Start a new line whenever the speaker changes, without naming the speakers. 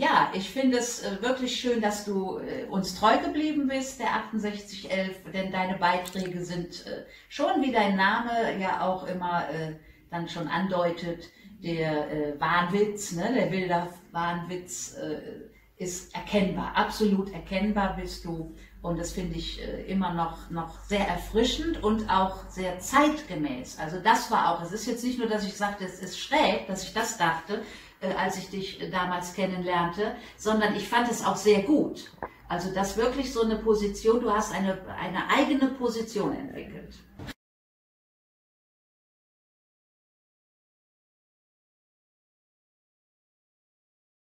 Ja, ich finde es äh, wirklich schön, dass du äh, uns treu geblieben bist, der 6811, denn deine Beiträge sind äh, schon, wie dein Name ja auch immer dann schon andeutet, der Wahnwitz, ne? der wilder Wahnwitz ist erkennbar, absolut erkennbar bist du. Und das finde ich immer noch, noch sehr erfrischend und auch sehr zeitgemäß. Also das war auch, es ist jetzt nicht nur, dass ich sagte, es ist schräg, dass ich das dachte, äh, als ich dich damals kennenlernte, sondern ich fand es auch sehr gut. Also das wirklich so eine Position, du hast eine, eine eigene Position entwickelt.